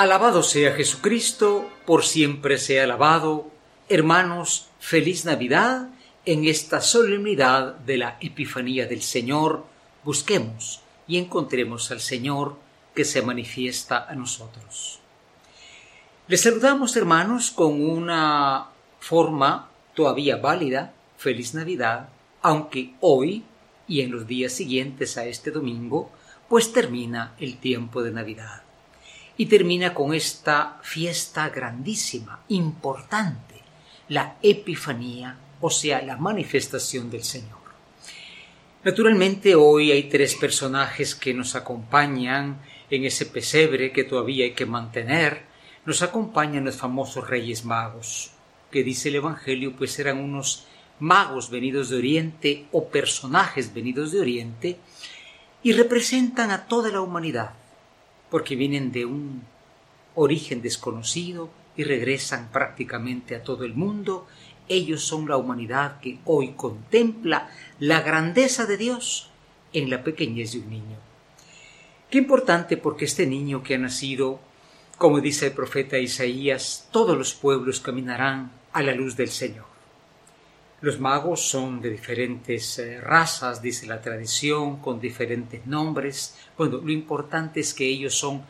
Alabado sea Jesucristo, por siempre sea alabado. Hermanos, feliz Navidad en esta solemnidad de la Epifanía del Señor. Busquemos y encontremos al Señor que se manifiesta a nosotros. Les saludamos, hermanos, con una forma todavía válida, feliz Navidad, aunque hoy y en los días siguientes a este domingo, pues termina el tiempo de Navidad y termina con esta fiesta grandísima, importante, la Epifanía, o sea, la manifestación del Señor. Naturalmente hoy hay tres personajes que nos acompañan en ese pesebre que todavía hay que mantener. Nos acompañan los famosos Reyes Magos, que dice el Evangelio, pues eran unos magos venidos de Oriente o personajes venidos de Oriente y representan a toda la humanidad porque vienen de un origen desconocido y regresan prácticamente a todo el mundo. Ellos son la humanidad que hoy contempla la grandeza de Dios en la pequeñez de un niño. Qué importante porque este niño que ha nacido, como dice el profeta Isaías, todos los pueblos caminarán a la luz del Señor. Los magos son de diferentes eh, razas, dice la tradición, con diferentes nombres. Bueno, lo importante es que ellos son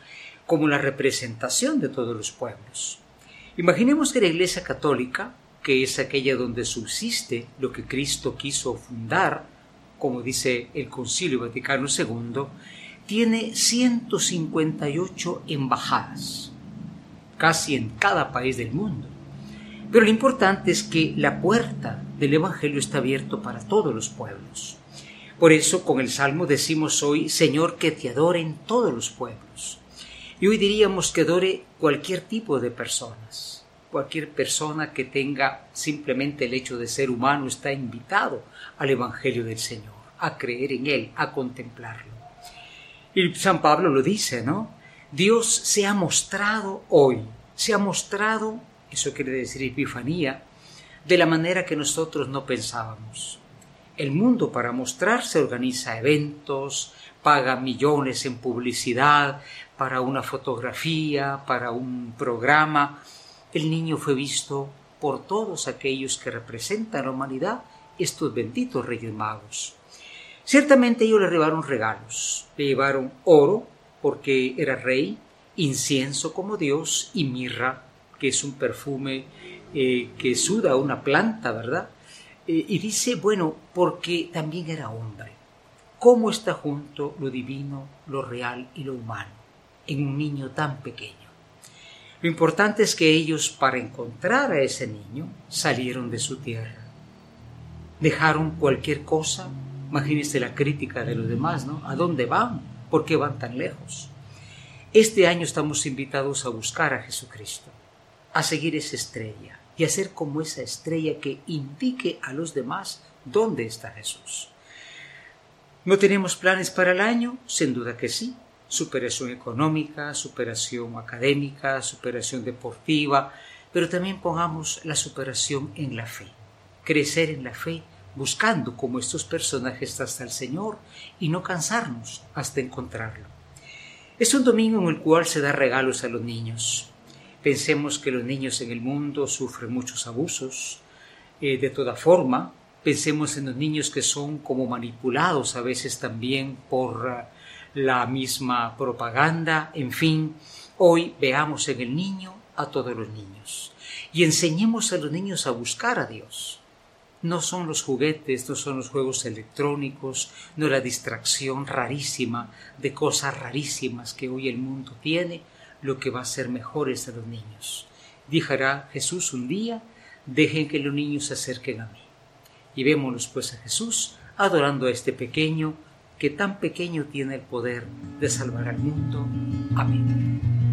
como la representación de todos los pueblos. Imaginemos que la Iglesia Católica, que es aquella donde subsiste lo que Cristo quiso fundar, como dice el Concilio Vaticano II, tiene 158 embajadas, casi en cada país del mundo. Pero lo importante es que la puerta del Evangelio está abierto para todos los pueblos. Por eso con el Salmo decimos hoy, Señor, que te adoren todos los pueblos. Y hoy diríamos que adore cualquier tipo de personas. Cualquier persona que tenga simplemente el hecho de ser humano está invitado al Evangelio del Señor, a creer en Él, a contemplarlo. Y San Pablo lo dice, ¿no? Dios se ha mostrado hoy, se ha mostrado eso quiere decir epifanía, de la manera que nosotros no pensábamos. El mundo para mostrarse organiza eventos, paga millones en publicidad para una fotografía, para un programa. El niño fue visto por todos aquellos que representan a la humanidad, estos benditos reyes magos. Ciertamente ellos le llevaron regalos, le llevaron oro, porque era rey, incienso como Dios y mirra que es un perfume eh, que suda una planta, ¿verdad? Eh, y dice, bueno, porque también era hombre. ¿Cómo está junto lo divino, lo real y lo humano en un niño tan pequeño? Lo importante es que ellos, para encontrar a ese niño, salieron de su tierra. Dejaron cualquier cosa. Imagínense la crítica de los demás, ¿no? ¿A dónde van? ¿Por qué van tan lejos? Este año estamos invitados a buscar a Jesucristo a seguir esa estrella y a ser como esa estrella que indique a los demás dónde está Jesús. ¿No tenemos planes para el año? Sin duda que sí. Superación económica, superación académica, superación deportiva, pero también pongamos la superación en la fe. Crecer en la fe buscando como estos personajes hasta el Señor y no cansarnos hasta encontrarlo. Es un domingo en el cual se da regalos a los niños. Pensemos que los niños en el mundo sufren muchos abusos. Eh, de toda forma, pensemos en los niños que son como manipulados a veces también por eh, la misma propaganda. En fin, hoy veamos en el niño a todos los niños y enseñemos a los niños a buscar a Dios. No son los juguetes, no son los juegos electrónicos, no la distracción rarísima de cosas rarísimas que hoy el mundo tiene, lo que va a ser mejor es a los niños. Dijará Jesús un día, dejen que los niños se acerquen a mí. Y vémonos pues a Jesús adorando a este pequeño que tan pequeño tiene el poder de salvar al mundo. Amén.